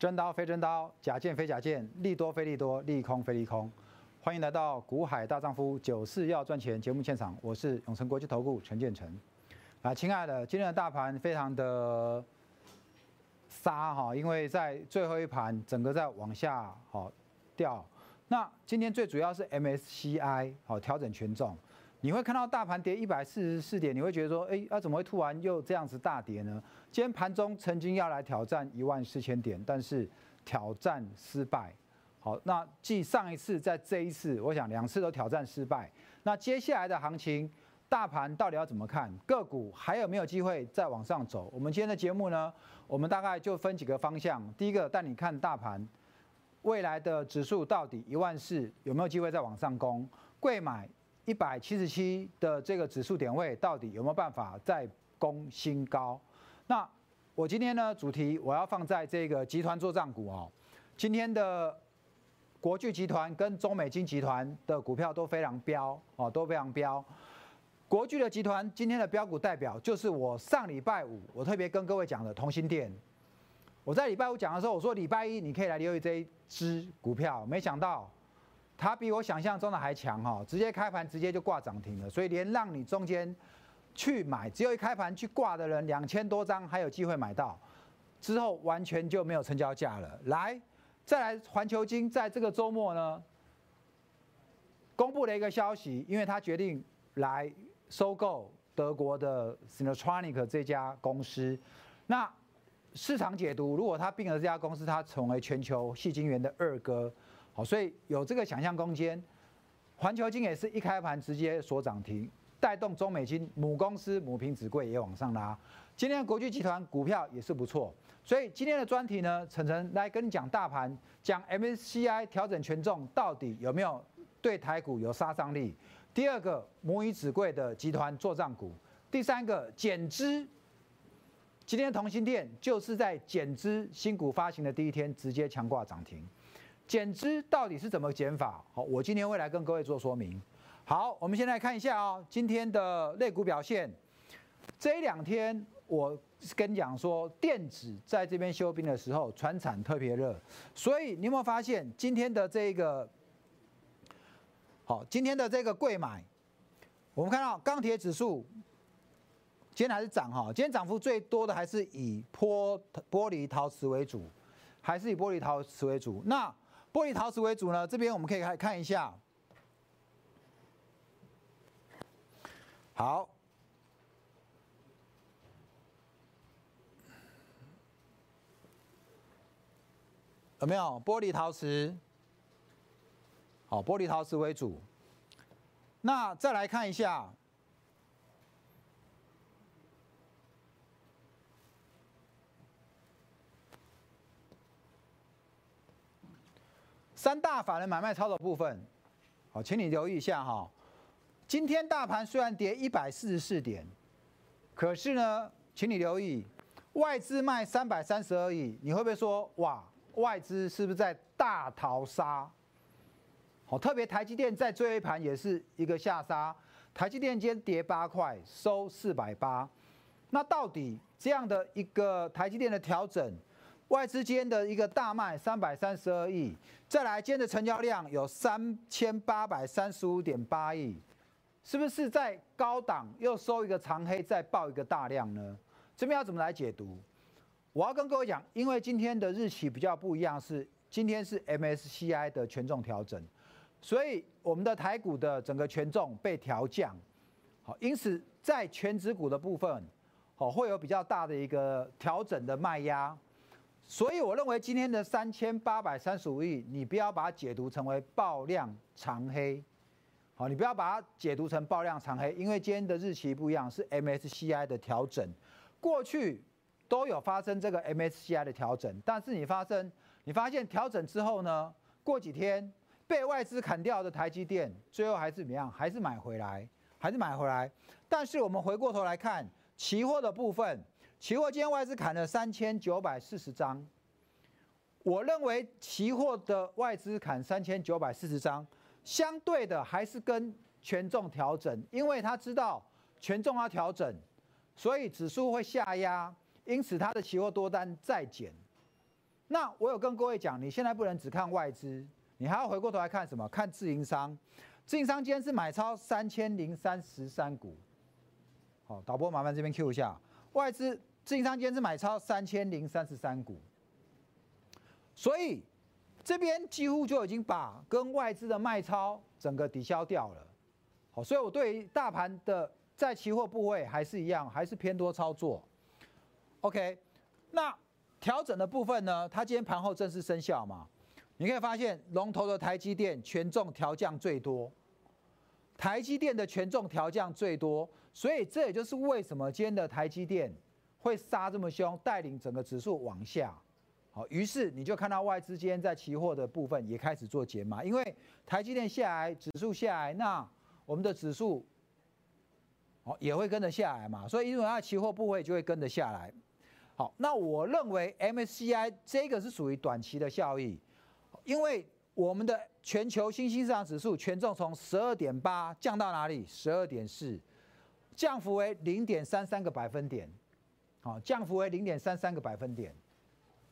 真刀非真刀，假剑非假剑，利多非利多，利空非利空。欢迎来到股海大丈夫九四要赚钱节目现场，我是永成国际投顾陈建成。啊，亲爱的，今天的大盘非常的杀哈，因为在最后一盘整个在往下好掉。那今天最主要是 MSCI 好调整权重。你会看到大盘跌一百四十四点，你会觉得说，哎，啊怎么会突然又这样子大跌呢？今天盘中曾经要来挑战一万四千点，但是挑战失败。好，那继上一次在这一次，我想两次都挑战失败。那接下来的行情，大盘到底要怎么看？个股还有没有机会再往上走？我们今天的节目呢，我们大概就分几个方向。第一个带你看大盘未来的指数到底一万四有没有机会再往上攻？贵买。一百七十七的这个指数点位，到底有没有办法再攻新高？那我今天呢，主题我要放在这个集团做账股哦。今天的国巨集团跟中美金集团的股票都非常飙哦，都非常飙。国巨的集团今天的标股代表就是我上礼拜五我特别跟各位讲的同心店。我在礼拜五讲的时候，我说礼拜一你可以来留意这一支股票，没想到。它比我想象中的还强哈，直接开盘直接就挂涨停了，所以连让你中间去买，只有一开盘去挂的人两千多张还有机会买到，之后完全就没有成交价了。来，再来环球金在这个周末呢，公布了一个消息，因为他决定来收购德国的 s i n e t r o n i c 这家公司。那市场解读，如果他并了这家公司，他成为全球细晶圆的二哥。所以有这个想象空间。环球金也是一开盘直接锁涨停，带动中美金母公司母凭子贵也往上拉。今天国际集团股票也是不错，所以今天的专题呢，晨晨来跟你讲大盘，讲 MSCI 调整权重到底有没有对台股有杀伤力。第二个母以子贵的集团做账股，第三个减资。今天同心店就是在减资新股发行的第一天直接强挂涨停。减资到底是怎么减法？好，我今天会来跟各位做说明。好，我们先来看一下哦，今天的类股表现。这两天我跟你讲说，电子在这边休兵的时候，船产特别热，所以你有没有发现今天的这个？好，今天的这个贵买，我们看到钢铁指数今天还是涨哈，今天涨幅最多的还是以玻玻璃陶瓷为主，还是以玻璃陶瓷为主。那玻璃陶瓷为主呢，这边我们可以来看一下。好，有没有玻璃陶瓷？好，玻璃陶瓷为主。那再来看一下。三大法人买卖操作部分，好，请你留意一下哈。今天大盘虽然跌一百四十四点，可是呢，请你留意，外资卖三百三十而已。你会不会说，哇，外资是不是在大逃杀？好，特别台积电在最后一盘也是一个下杀，台积电今天跌八块，收四百八。那到底这样的一个台积电的调整？外资间的一个大卖三百三十二亿，再来今天的成交量有三千八百三十五点八亿，是不是在高档又收一个长黑，再爆一个大量呢？这边要怎么来解读？我要跟各位讲，因为今天的日期比较不一样，是今天是 MSCI 的权重调整，所以我们的台股的整个权重被调降，好，因此在全指股的部分，好会有比较大的一个调整的卖压。所以我认为今天的三千八百三十五亿，你不要把它解读成为爆量长黑，好，你不要把它解读成爆量长黑，因为今天的日期不一样，是 MSCI 的调整，过去都有发生这个 MSCI 的调整，但是你发生，你发现调整之后呢，过几天被外资砍掉的台积电，最后还是怎么样？还是买回来，还是买回来。但是我们回过头来看期货的部分。期货今天外资砍了三千九百四十张，我认为期货的外资砍三千九百四十张，相对的还是跟权重调整，因为他知道权重要调整，所以指数会下压，因此他的期货多单再减。那我有跟各位讲，你现在不能只看外资，你还要回过头来看什么？看自营商。自营商今天是买超三千零三十三股。好，导播麻烦这边 Q 一下，外资自营商今天是买超三千零三十三股。所以这边几乎就已经把跟外资的卖超整个抵消掉了。好，所以我对于大盘的在期货部位还是一样，还是偏多操作。OK，那调整的部分呢？它今天盘后正式生效嘛？你可以发现龙头的台积电权重调降最多，台积电的权重调降最多，所以这也就是为什么今天的台积电会杀这么凶，带领整个指数往下。好，于是你就看到外资今天在期货的部分也开始做减码，因为台积电下来，指数下来，那我们的指数哦也会跟着下来嘛，所以因为它期货部位就会跟着下来。好，那我认为 MSCI 这个是属于短期的效益，因为我们的全球新兴市场指数权重从十二点八降到哪里？十二点四，降幅为零点三三个百分点。好，降幅为零点三三个百分点。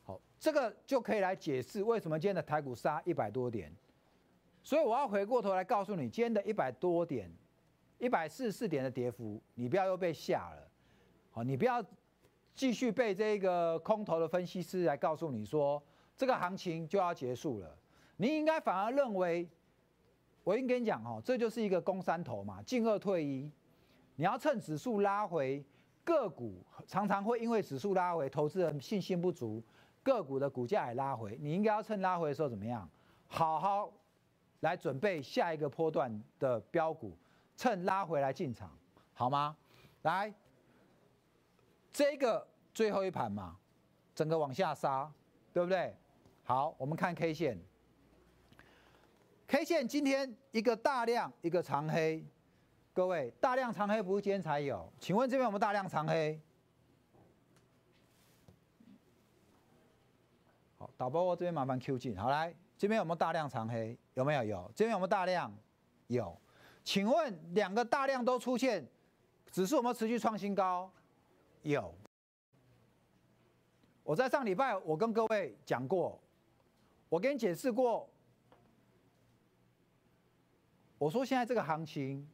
好这个就可以来解释为什么今天的台股杀一百多点，所以我要回过头来告诉你，今天的一百多点、一百四十四点的跌幅，你不要又被吓了，好，你不要继续被这个空头的分析师来告诉你说这个行情就要结束了，你应该反而认为，我应跟你讲哦，这就是一个攻三头嘛，进二退一，你要趁指数拉回，个股常常会因为指数拉回，投资人信心不足。个股的股价也拉回，你应该要趁拉回的时候怎么样？好好来准备下一个波段的标股，趁拉回来进场，好吗？来，这个最后一盘嘛，整个往下杀，对不对？好，我们看 K 线，K 线今天一个大量一个长黑，各位大量长黑不是今天才有？请问这边有没有大量长黑？好，导播这边麻烦 Q 进，好来，这边有没有大量长黑？有没有？有。这边有没有大量？有。请问两个大量都出现，指数有没有持续创新高？有。我在上礼拜我跟各位讲过，我跟你解释过，我说现在这个行情，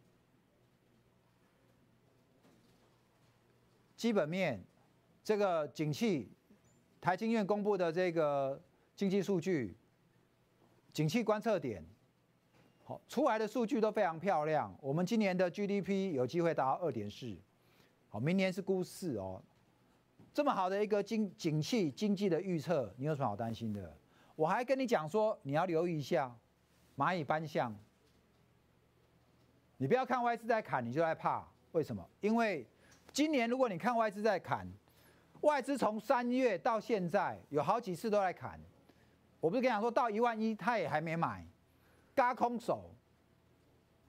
基本面，这个景气。台经院公布的这个经济数据，景气观测点，好出来的数据都非常漂亮。我们今年的 GDP 有机会达到二点四，好，明年是估四哦。这么好的一个经景气经济的预测，你有什么好担心的？我还跟你讲说，你要留意一下蚂蚁搬象。你不要看外资在砍，你就害怕。为什么？因为今年如果你看外资在砍。外资从三月到现在有好几次都在砍，我不是跟你讲说到一万一他也还没买，嘎空手，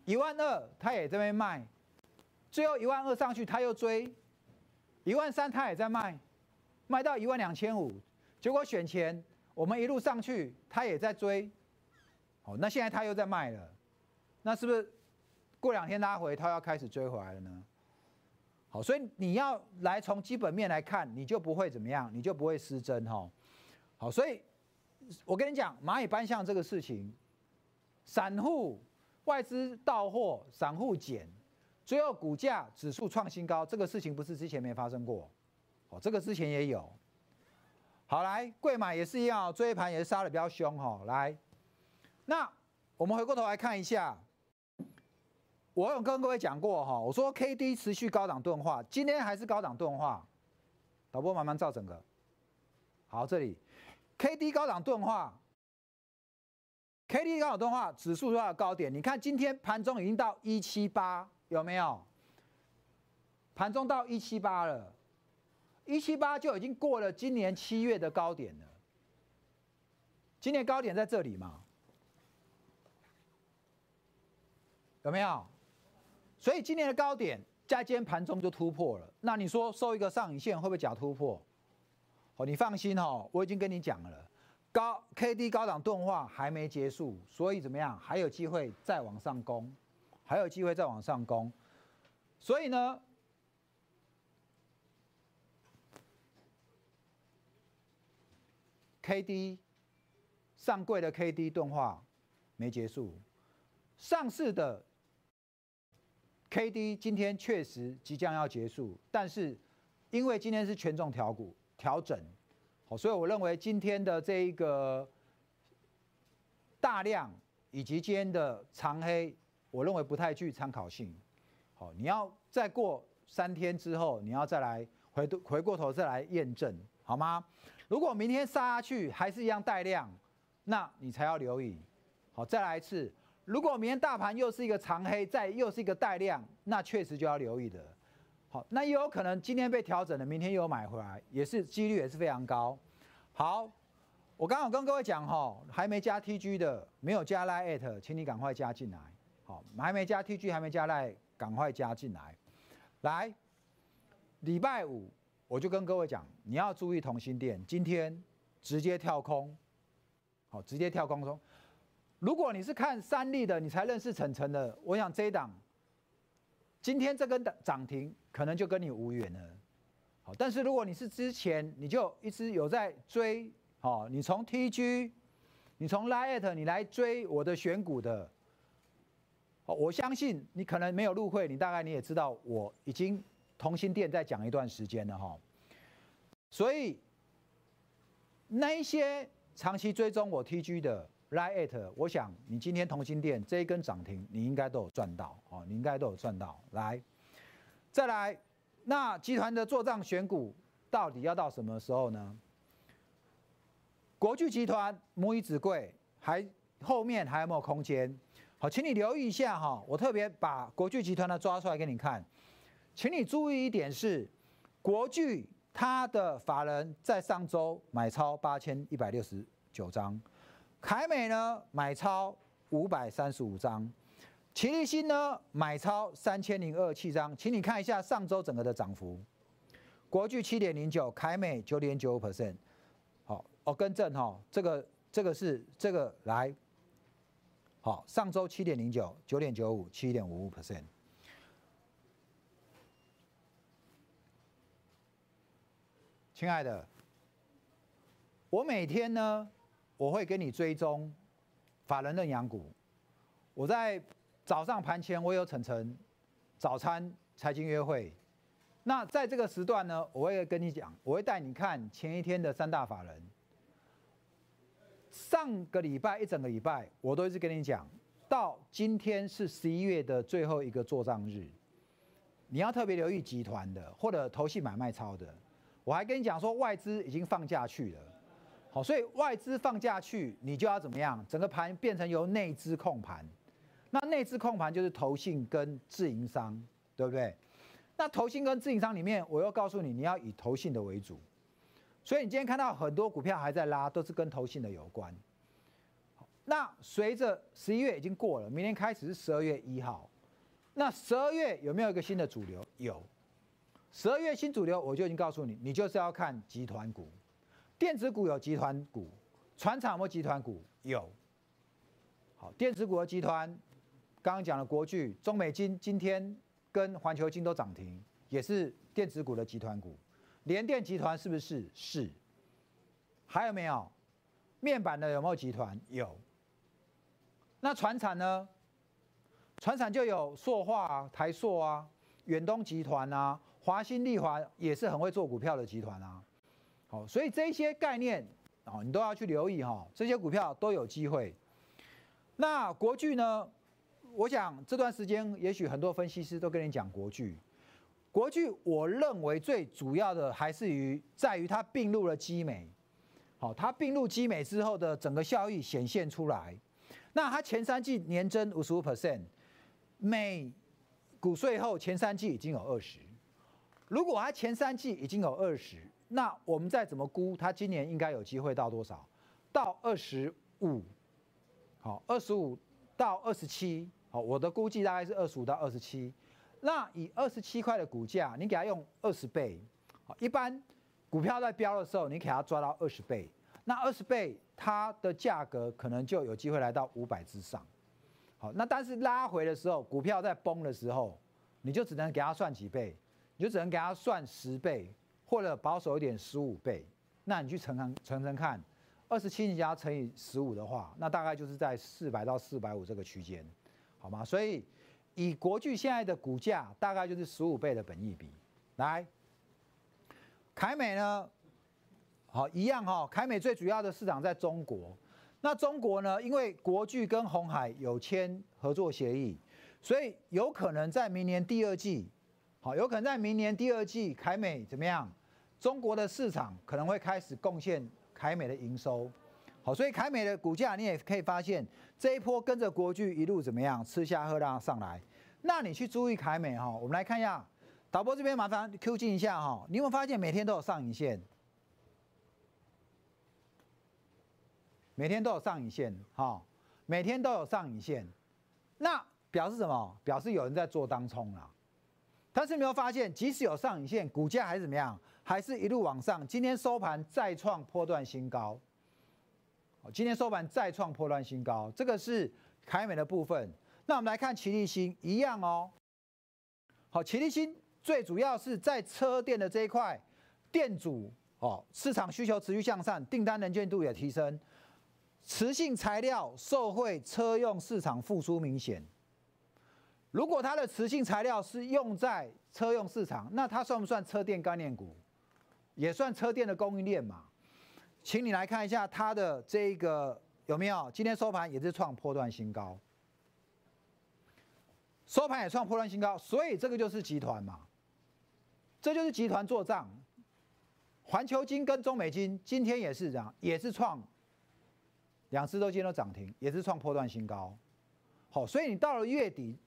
一万二他也这边卖，最后一万二上去他又追，一万三他也在卖，卖到一万两千五，结果选前我们一路上去他也在追，哦，那现在他又在卖了，那是不是过两天拉回他要开始追回来了呢？所以你要来从基本面来看，你就不会怎么样，你就不会失真哈。好，所以我跟你讲，蚂蚁搬象这个事情，散户外资到货，散户减，最后股价指数创新高，这个事情不是之前没发生过，哦，这个之前也有。好，来贵买也是一样，追盘也是杀的比较凶哈。来，那我们回过头来看一下。我有跟各位讲过哈，我说 K D 持续高档钝化，今天还是高档钝化。导播慢慢照整个。好，这里 K D 高档钝化，K D 高档钝化，指数它的高点，你看今天盘中已经到一七八，有没有？盘中到一七八了，一七八就已经过了今年七月的高点了。今年高点在这里嘛？有没有？所以今年的高点在今天盘中就突破了，那你说收一个上影线会不会假突破？哦，你放心哦，我已经跟你讲了，高 K D 高档钝化还没结束，所以怎么样还有机会再往上攻，还有机会再往上攻。所以呢 K D 上柜的 K D 钝化没结束，上市的 K D 今天确实即将要结束，但是因为今天是权重调股调整，好，所以我认为今天的这一个大量以及今天的长黑，我认为不太具参考性。好，你要再过三天之后，你要再来回回过头再来验证，好吗？如果明天杀下去还是一样带量，那你才要留意。好，再来一次，如果明天大盘又是一个长黑，再又是一个带量，那确实就要留意的。好，那也有可能今天被调整了，明天又买回来，也是几率也是非常高。好，我刚好跟各位讲哈，还没加 TG 的，没有加 Line，请你赶快加进来。好，还没加 TG，还没加 Line。赶快加进来，来，礼拜五我就跟各位讲，你要注意同心店，今天直接跳空，好，直接跳空中。如果你是看三立的，你才认识晨晨的，我想这一档，今天这根涨停可能就跟你无缘了，好，但是如果你是之前你就一直有在追，好，你从 TG，你从 Lite 你来追我的选股的。我相信你可能没有入会，你大概你也知道，我已经同心店在讲一段时间了哈。所以那一些长期追踪我 TG 的 Lite，我想你今天同心店这一根涨停，你应该都有赚到哦，你应该都有赚到。来，再来，那集团的做账选股到底要到什么时候呢？国巨集团母以子贵，还后面还有没有空间？好，请你留意一下哈，我特别把国巨集团的抓出来给你看，请你注意一点是，国巨它的法人在上周买超八千一百六十九张，凯美呢买超五百三十五张，齐力新呢买超三千零二七张，请你看一下上周整个的涨幅，国巨七点零九，凯美九点九五 percent，好，哦更正哈，这个这个是这个来。好，上周七点零九，九点九五，七点五五 percent。亲爱的，我每天呢，我会跟你追踪法人认养股。我在早上盘前，我有晨晨早餐财经约会。那在这个时段呢，我会跟你讲，我会带你看前一天的三大法人。上个礼拜一整个礼拜，我都一直跟你讲，到今天是十一月的最后一个做账日，你要特别留意集团的或者投系买卖超的。我还跟你讲说，外资已经放假去了，好，所以外资放假去，你就要怎么样？整个盘变成由内资控盘，那内资控盘就是投信跟自营商，对不对？那投信跟自营商里面，我又告诉你，你要以投信的为主。所以你今天看到很多股票还在拉，都是跟投信的有关。那随着十一月已经过了，明天开始是十二月一号。那十二月有没有一个新的主流？有。十二月新主流，我就已经告诉你，你就是要看集团股，电子股有集团股，船厂有集团股有。好，电子股的集团，刚刚讲的国巨、中美金，今天跟环球金都涨停，也是电子股的集团股。联电集团是不是是？还有没有面板的有没有集团？有。那船厂呢？船厂就有塑化啊、台塑啊、远东集团啊、华新丽华也是很会做股票的集团啊。好，所以这些概念啊，你都要去留意哈。这些股票都有机会。那国巨呢？我想这段时间也许很多分析师都跟你讲国巨。国巨，我认为最主要的还是于在于它并入了基美，好，它并入基美之后的整个效益显现出来。那它前三季年增五十五 percent，每股税后前三季已经有二十。如果它前三季已经有二十，那我们再怎么估，它今年应该有机会到多少？到二十五，好，二十五到二十七，好，我的估计大概是二十五到二十七。那以二十七块的股价，你给它用二十倍，好，一般股票在飙的时候，你给它抓到二十倍，那二十倍它的价格可能就有机会来到五百之上，好，那但是拉回的时候，股票在崩的时候，你就只能给它算几倍，你就只能给它算十倍，或者保守一点十五倍，那你去乘乘乘乘看，二十七加乘以十五的话，那大概就是在四百到四百五这个区间，好吗？所以以国巨现在的股价，大概就是十五倍的本益比。来，凯美呢？好，一样哈。凯美最主要的市场在中国，那中国呢？因为国巨跟红海有签合作协议，所以有可能在明年第二季，好，有可能在明年第二季，凯美怎么样？中国的市场可能会开始贡献凯美的营收，好，所以凯美的股价你也可以发现，这一波跟着国巨一路怎么样吃下喝浪上来，那你去注意凯美哈，我们来看一下。导播这边麻烦 Q 进一下哈，你有没有发现每天都有上影线？每天都有上影线哈，每天都有上影线，那表示什么？表示有人在做当冲啦。但是没有发现，即使有上影线，股价还是怎么样？还是一路往上。今天收盘再创破断新高。今天收盘再创破断新高，这个是凯美的部分。那我们来看齐力新，一样哦。好，齐力新。最主要是在车电的这一块，电阻哦，市场需求持续向上，订单能见度也提升，磁性材料受惠车用市场复苏明显。如果它的磁性材料是用在车用市场，那它算不算车电概念股？也算车电的供应链嘛？请你来看一下它的这个有没有？今天收盘也是创破断新高，收盘也创破断新高，所以这个就是集团嘛。这就是集团做账，环球金跟中美金今天也是这样，也是创两只都今天都涨停，也是创破断新高。好，所以你到了月底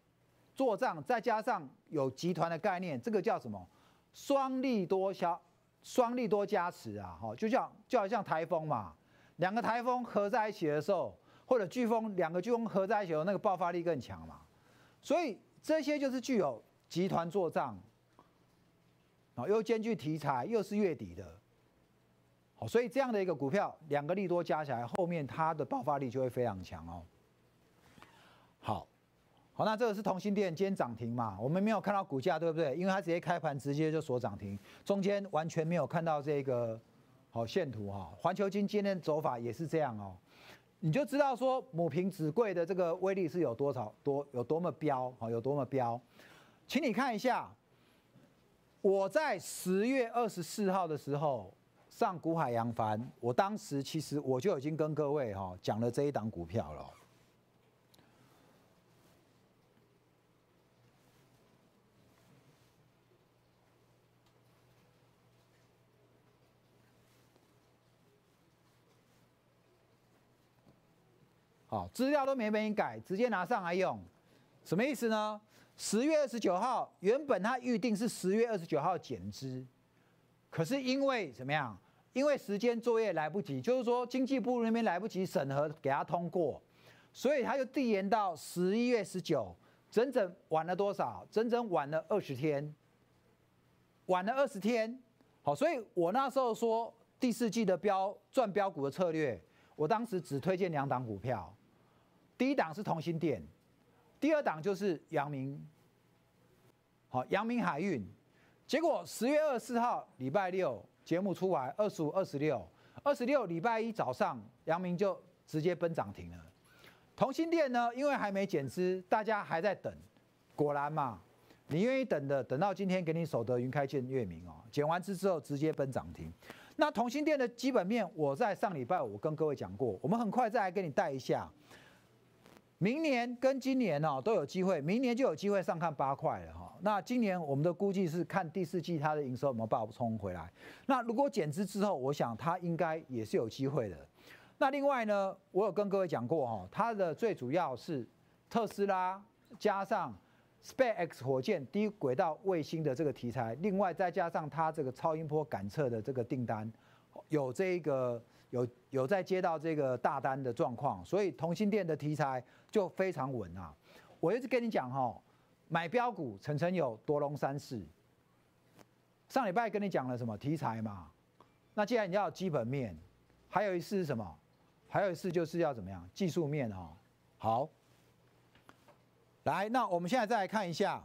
做账，再加上有集团的概念，这个叫什么？双利多销，双利多加持啊！好，就像就好像台风嘛，两个台风合在一起的时候，或者飓风两个飓风合在一起的时候，那个爆发力更强嘛。所以这些就是具有集团做账。又兼具题材，又是月底的，好，所以这样的一个股票，两个利多加起来，后面它的爆发力就会非常强哦。好，好，那这个是同心店今天涨停嘛？我们没有看到股价，对不对？因为它直接开盘直接就锁涨停，中间完全没有看到这个好线图哈。环球金今天走法也是这样哦，你就知道说母凭子贵的这个威力是有多少多有多么彪好有多么彪，请你看一下。我在十月二十四号的时候上股海洋帆，我当时其实我就已经跟各位哈讲了这一档股票了。好，资料都没被你改，直接拿上来用，什么意思呢？十月二十九号，原本他预定是十月二十九号减资，可是因为怎么样？因为时间作业来不及，就是说经济部那边来不及审核给他通过，所以他就递延到十一月十九，整整晚了多少？整整晚了二十天，晚了二十天。好，所以我那时候说第四季的标赚标股的策略，我当时只推荐两档股票，第一档是同心店。第二档就是阳明，好，阳明海运，结果十月二十四号礼拜六节目出来，二十五、二十六、二十六礼拜一早上，阳明就直接奔涨停了。同心店呢，因为还没减资，大家还在等，果然嘛，你愿意等的，等到今天给你守得云开见月明哦，减完资之后直接奔涨停。那同心店的基本面，我在上礼拜五跟各位讲过，我们很快再来给你带一下。明年跟今年哦都有机会，明年就有机会上看八块了哈。那今年我们的估计是看第四季它的营收有没有爆冲回来。那如果减资之后，我想它应该也是有机会的。那另外呢，我有跟各位讲过哈，它的最主要是特斯拉加上 SpaceX 火箭低轨道卫星的这个题材，另外再加上它这个超音波感测的这个订单，有这个。有有在接到这个大单的状况，所以同心店的题材就非常稳啊！我一直跟你讲哈，买标股层层有夺龙三世。上礼拜跟你讲了什么题材嘛？那既然你要基本面，还有一次是什么？还有一次就是要怎么样技术面哈？好，来，那我们现在再来看一下。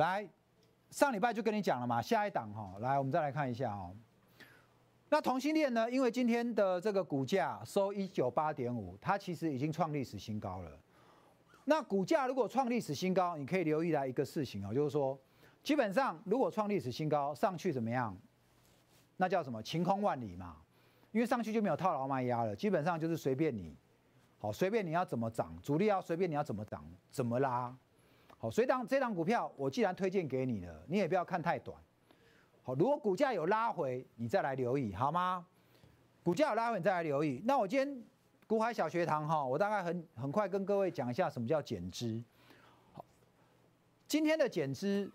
来，上礼拜就跟你讲了嘛，下一档哈，来我们再来看一下哦。那同性恋呢？因为今天的这个股价收一九八点五，它其实已经创历史新高了。那股价如果创历史新高，你可以留意来一个事情哦，就是说，基本上如果创历史新高上去怎么样？那叫什么？晴空万里嘛。因为上去就没有套牢卖压了，基本上就是随便你，好，随便你要怎么涨，主力要随便你要怎么涨，怎么拉，好，所以当这档股票我既然推荐给你了，你也不要看太短。好，如果股价有拉回，你再来留意，好吗？股价有拉回，你再来留意。那我今天股海小学堂哈，我大概很很快跟各位讲一下什么叫减资。好，今天的减资，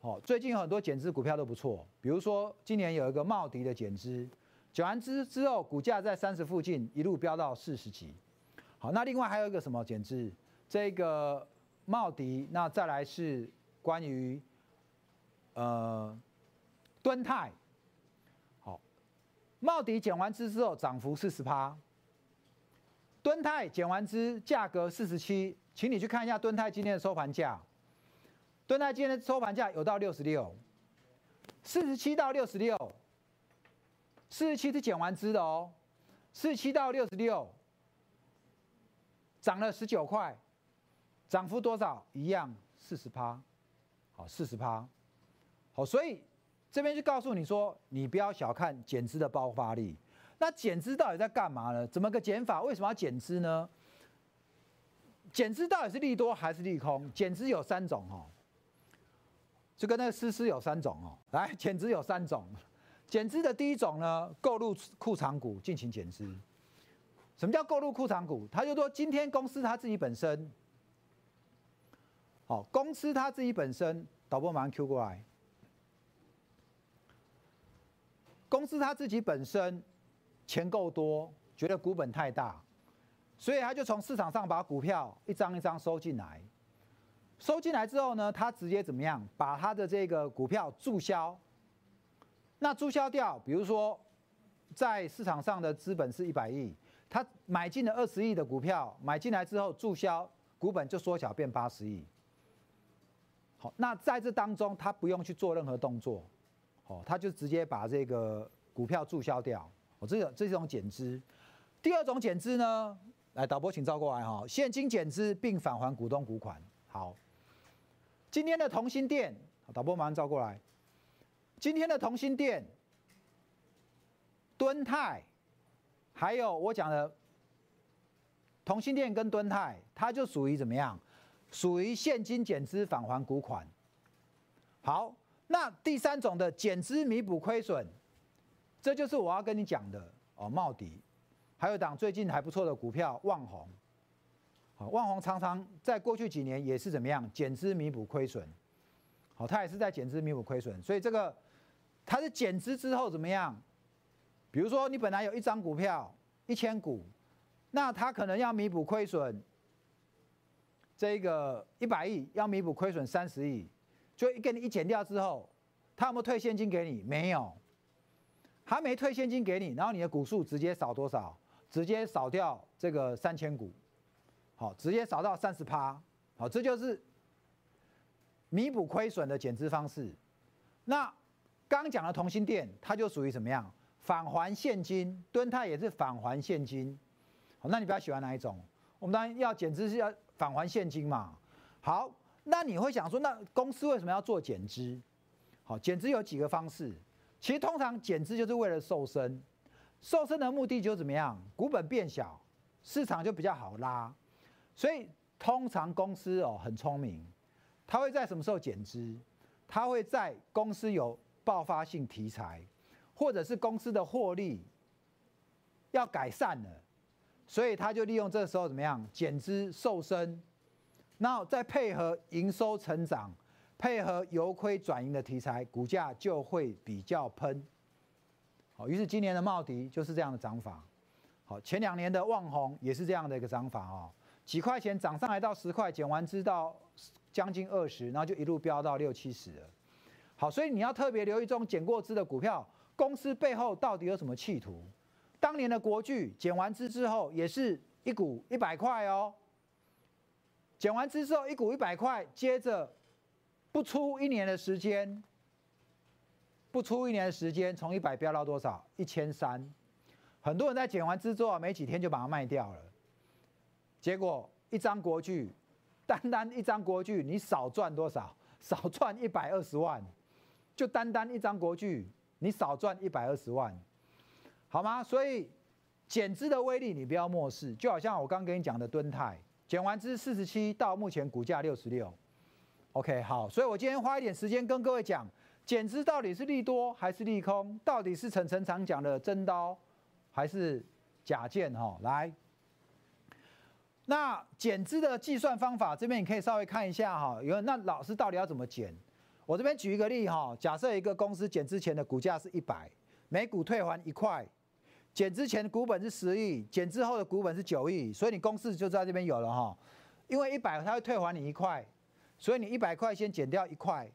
好，最近有很多减资股票都不错，比如说今年有一个茂迪的减资，减完资之后，股价在三十附近一路飙到四十几。好，那另外还有一个什么减资？这个茂迪，那再来是关于呃。敦泰，好，茂迪减完资之后涨幅四十趴，敦泰减完资价格四十七，请你去看一下敦泰今天的收盘价，敦泰今天的收盘价有到六十六，四十七到六十六，四十七是减完资的哦，四十七到六十六，涨了十九块，涨幅多少？一样四十趴，好，四十趴，好，所以。这边就告诉你说，你不要小看减资的爆发力。那减资到底在干嘛呢？怎么个减法？为什么要减资呢？减资到底是利多还是利空？减资有三种哦，就跟那个思思有三种哦。来，减资有三种。减资的第一种呢，购入库藏股进行减资。什么叫购入库藏股？他就说今天公司他自己本身，公司他自己本身，导播马上 Q 过来。公司他自己本身钱够多，觉得股本太大，所以他就从市场上把股票一张一张收进来。收进来之后呢，他直接怎么样？把他的这个股票注销。那注销掉，比如说在市场上的资本是一百亿，他买进了二十亿的股票，买进来之后注销，股本就缩小变八十亿。好，那在这当中他不用去做任何动作。哦，他就直接把这个股票注销掉，哦，这个这是一种减资。第二种减资呢，来导播请照过来哈，现金减资并返还股东股款。好，今天的同心店，导播马上照过来。今天的同心店、敦泰，还有我讲的同心店跟敦泰，它就属于怎么样？属于现金减资返还股款。好。那第三种的减资弥补亏损，这就是我要跟你讲的哦。茂迪，还有档最近还不错的股票旺宏，好，旺宏常常在过去几年也是怎么样减资弥补亏损，好，它也是在减资弥补亏损，所以这个它是减资之后怎么样？比如说你本来有一张股票一千股，那它可能要弥补亏损，这个一百亿要弥补亏损三十亿。就一给你一减掉之后，他有没有退现金给你？没有，还没退现金给你，然后你的股数直接少多少？直接少掉这个三千股，好，直接少到三十趴，好，这就是弥补亏损的减资方式。那刚讲的同心店，它就属于怎么样？返还现金，敦泰也是返还现金。好，那你比较喜欢哪一种？我们当然要减资是要返还现金嘛。好。那你会想说，那公司为什么要做减资？好，减资有几个方式。其实通常减资就是为了瘦身，瘦身的目的就怎么样？股本变小，市场就比较好拉。所以通常公司哦很聪明，他会在什么时候减资？他会在公司有爆发性题材，或者是公司的获利要改善了，所以他就利用这个时候怎么样减资瘦身。那再配合营收成长，配合由亏转盈的题材，股价就会比较喷。好，于是今年的茂迪就是这样的涨法。好，前两年的旺宏也是这样的一个涨法哦，几块钱涨上来到十块，减完资到将近二十，然后就一路飙到六七十了。好，所以你要特别留意这种减过资的股票，公司背后到底有什么企图？当年的国巨减完资之后，也是一股一百块哦。减完资之后，一股一百块，接着不出一年的时间，不出一年的时间，从一百飙到多少？一千三。很多人在减完资之后没几天就把它卖掉了，结果一张国剧，单单一张国剧，你少赚多少？少赚一百二十万，就单单一张国剧，你少赚一百二十万，好吗？所以减资的威力你不要漠视，就好像我刚跟你讲的敦泰，减完资四十七，到目前股价六十六，OK，好，所以我今天花一点时间跟各位讲，减资到底是利多还是利空？到底是陈陈常讲的真刀？还是假剑哈，来，那减资的计算方法这边你可以稍微看一下哈。有那老师到底要怎么减？我这边举一个例哈，假设一个公司减之前的股价是一百，每股退还一块，减之前的股本是十亿，减之后的股本是九亿，所以你公式就在这边有了哈。因为一百它会退还你一块，所以你一百块先减掉一块，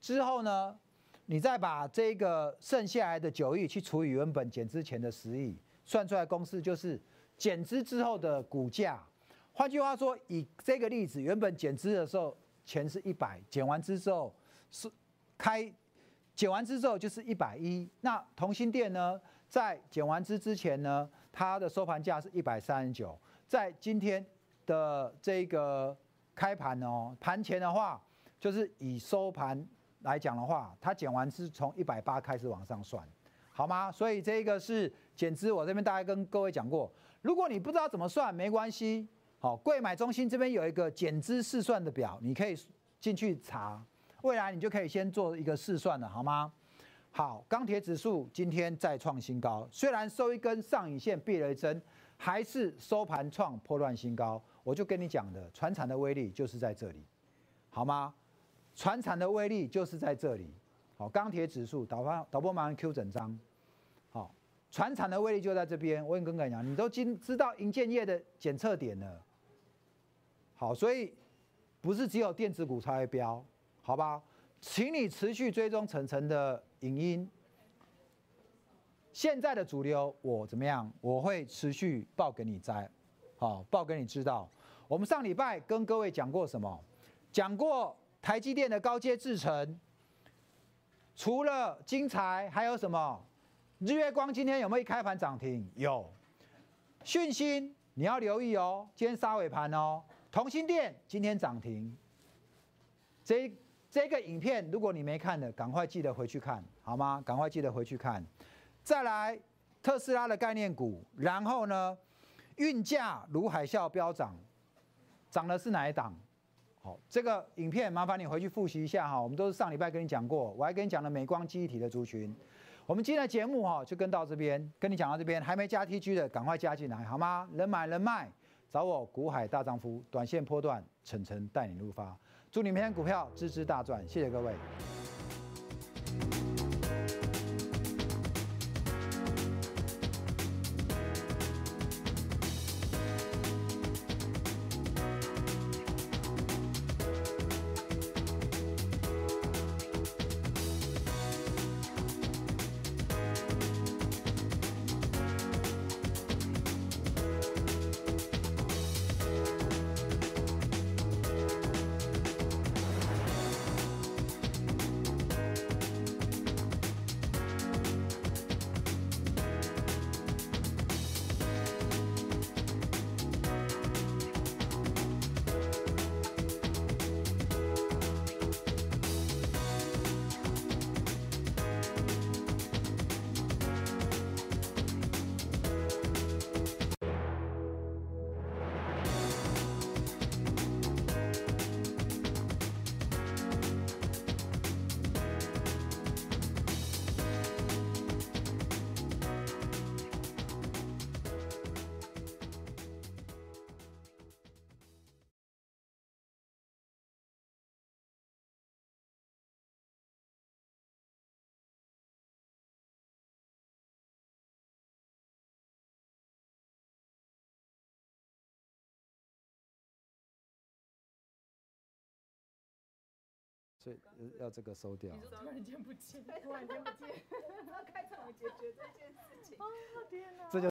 之后呢？你再把这个剩下来的九亿去除以原本减之前的十亿，算出来公式就是减资之后的股价。换句话说，以这个例子，原本减资的时候钱是一百，减完资之后是开减完资之后就是一百一。那同心店呢，在减完资之前呢，它的收盘价是一百三十九。在今天的这个开盘哦，盘前的话就是以收盘。来讲的话，它减完资从一百八开始往上算，好吗？所以这个是减资，我这边大概跟各位讲过。如果你不知道怎么算，没关系。好，贵买中心这边有一个减资试算的表，你可以进去查，未来你就可以先做一个试算了，好吗？好，钢铁指数今天再创新高，虽然收一根上影线避雷针，还是收盘创破乱新高。我就跟你讲的，船产的威力就是在这里，好吗？船产的威力就是在这里，好，钢铁指数导播导播马上 Q 整张，好，船产的威力就在这边。我跟各位讲，你都今知道银建业的检测点了，好，所以不是只有电子股才会飙，好吧？请你持续追踪层层的影音。现在的主流我怎么样？我会持续报给你摘，好，报给你知道。我们上礼拜跟各位讲过什么？讲过。台积电的高阶制程，除了晶材，还有什么？日月光今天有没有一开盘涨停？有。讯芯你要留意哦，今天杀尾盘哦。同心电今天涨停。这这个影片如果你没看的，赶快记得回去看，好吗？赶快记得回去看。再来，特斯拉的概念股，然后呢，运价如海啸飙涨，涨的是哪一档？好，这个影片麻烦你回去复习一下哈。我们都是上礼拜跟你讲过，我还跟你讲了美光记忆体的族群。我们今天的节目哈就跟到这边，跟你讲到这边，还没加 T G 的赶快加进来好吗？人买人卖，找我股海大丈夫，短线波段，晨晨带你入发。祝你明天股票支支大赚，谢谢各位。所以要这个收掉。突然间不见，突然间不见，开怎么解决这件事情？哦天哪！这就。